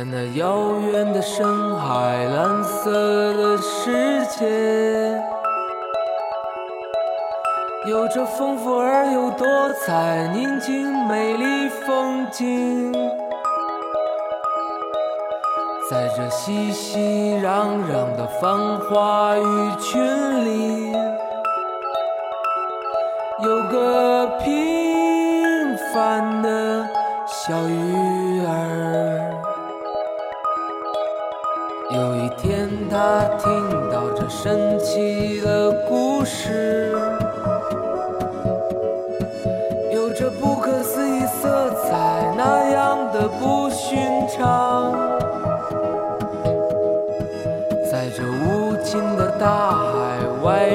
在那遥远的深海，蓝色的世界，有着丰富而又多彩、宁静美丽风景。在这熙熙攘攘的繁华鱼群里，有个平凡的小鱼他听到这神奇的故事，有着不可思议色彩，那样的不寻常。在这无尽的大海外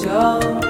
想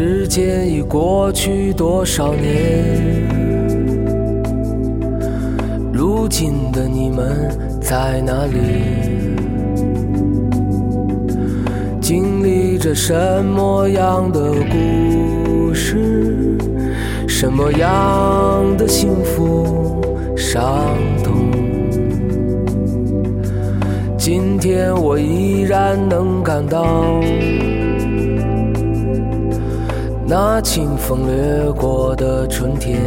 时间已过去多少年？如今的你们在哪里？经历着什么样的故事？什么样的幸福伤痛？今天我依然能感到。那清风掠过的春天，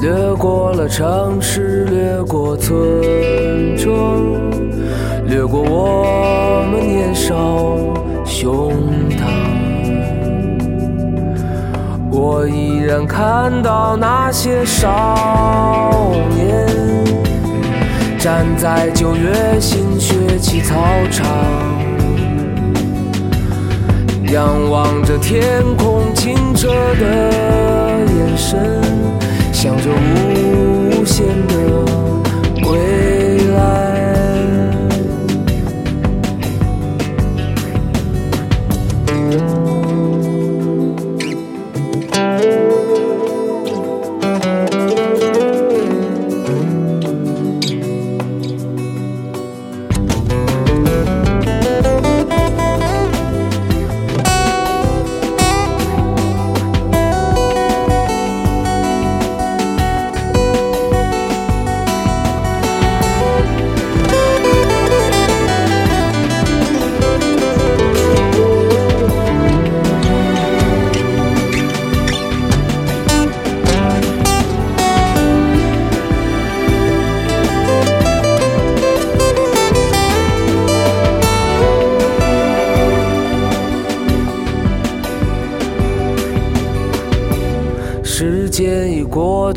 掠过了城市，掠过村庄，掠过我们年少胸膛。我依然看到那些少年，站在九月新学期操场。仰望着天空清澈的眼神，想着无限的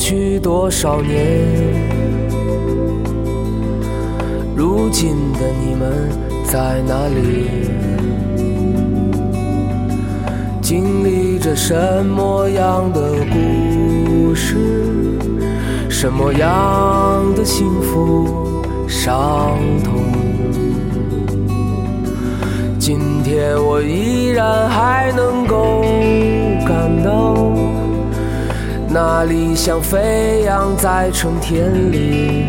去多少年？如今的你们在哪里？经历着什么样的故事？什么样的幸福伤痛？今天我依然还能够感到。那理想飞扬在春天里，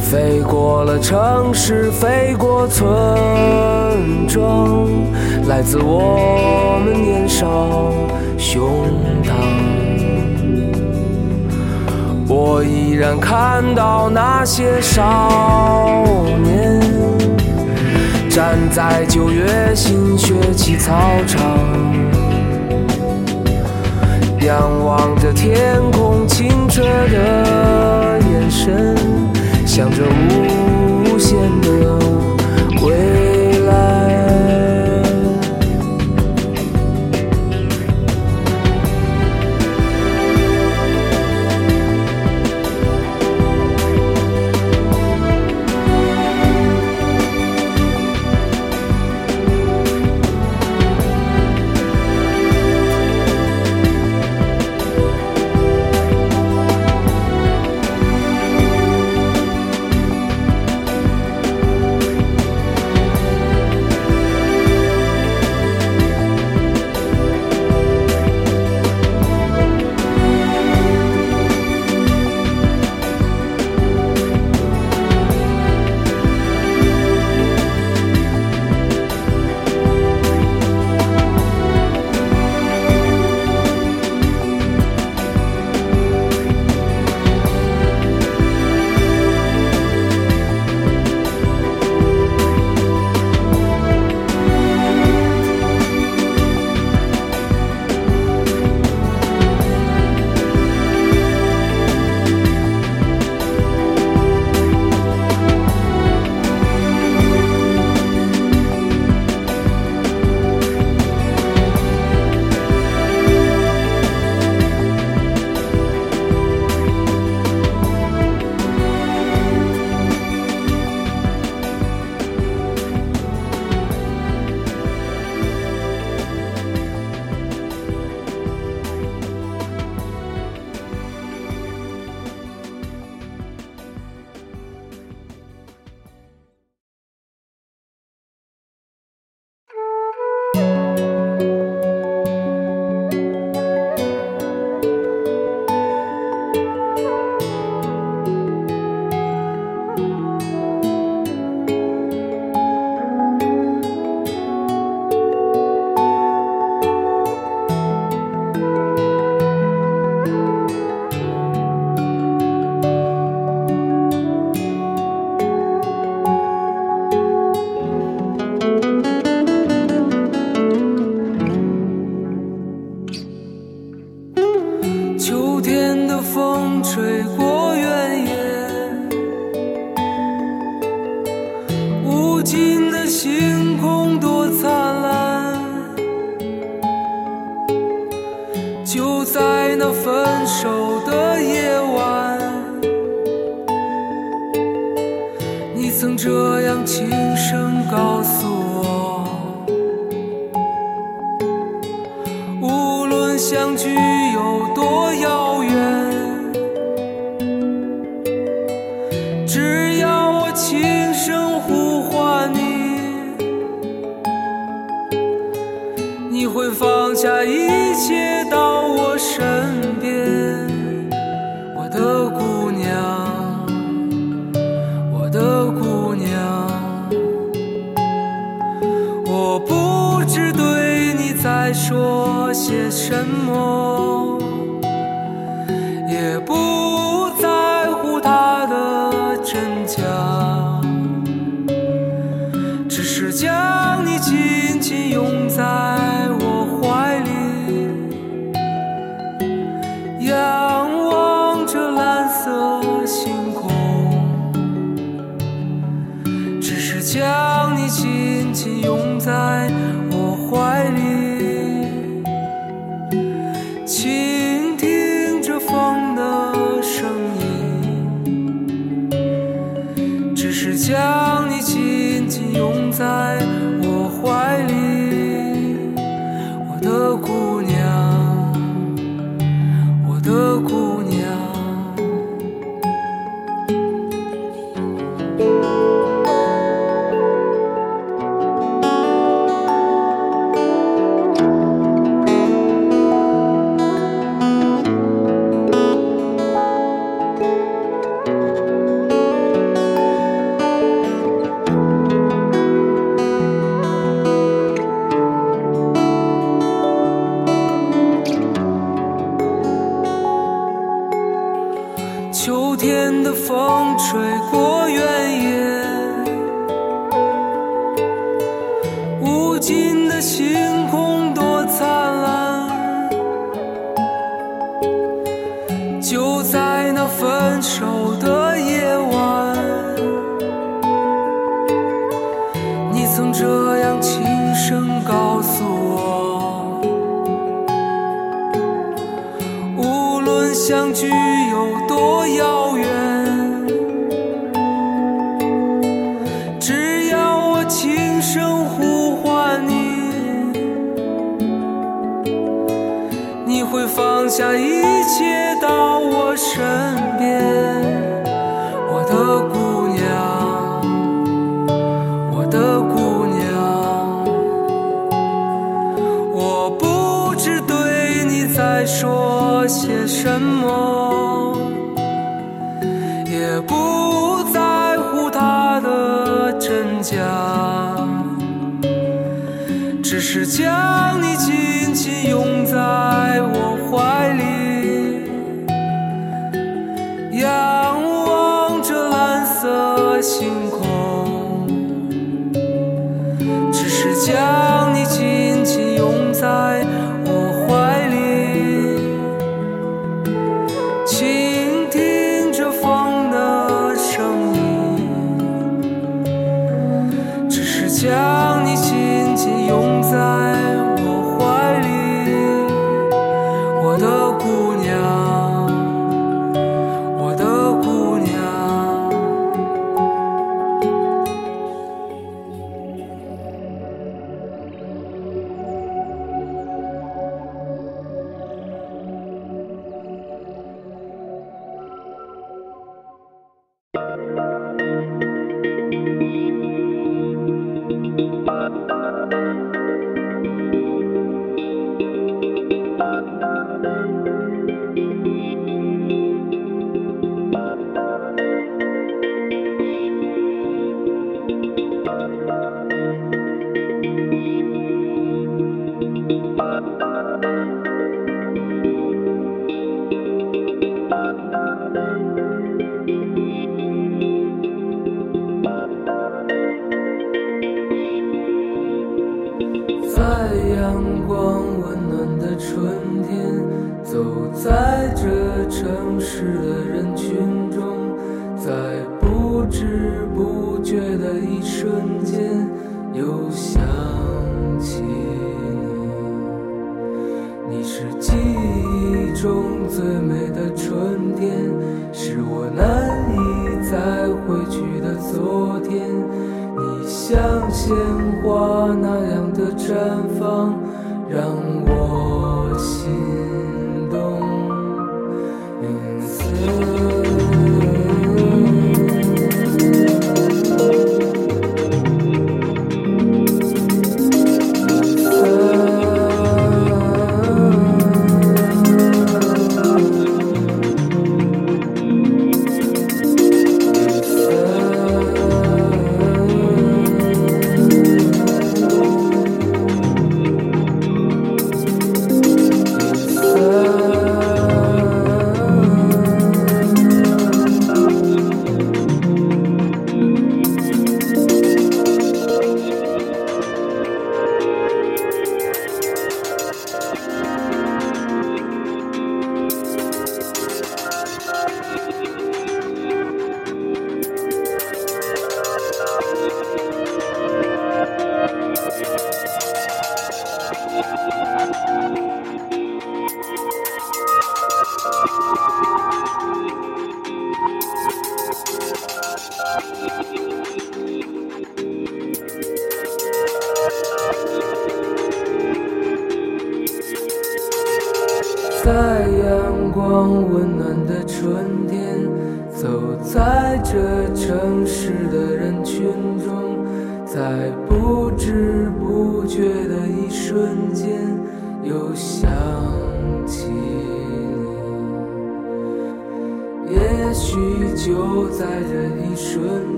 飞过了城市，飞过村庄，来自我们年少胸膛。我依然看到那些少年，站在九月新学期操场。仰望着天空清澈的眼神，想着无限的未来。越过原野无尽的星空多灿烂就在那分手的夜晚你曾这样轻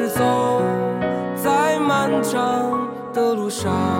是走在漫长的路上。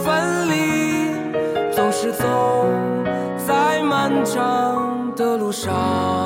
上。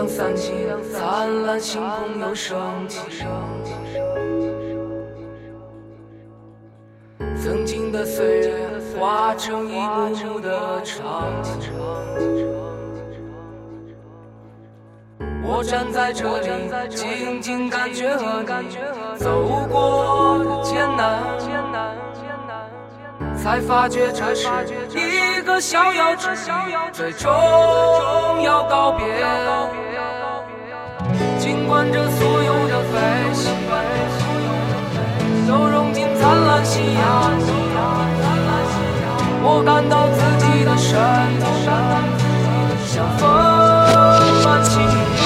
阳散尽，灿烂星空又升起。曾经的岁月化成一幕幕的场景。我站在这里，静静感觉和你走过的艰难，才发觉这是一个逍遥之旅，最终要告别。看着所有的飞行都融进灿烂夕阳，我感到自己的身体像风般轻盈。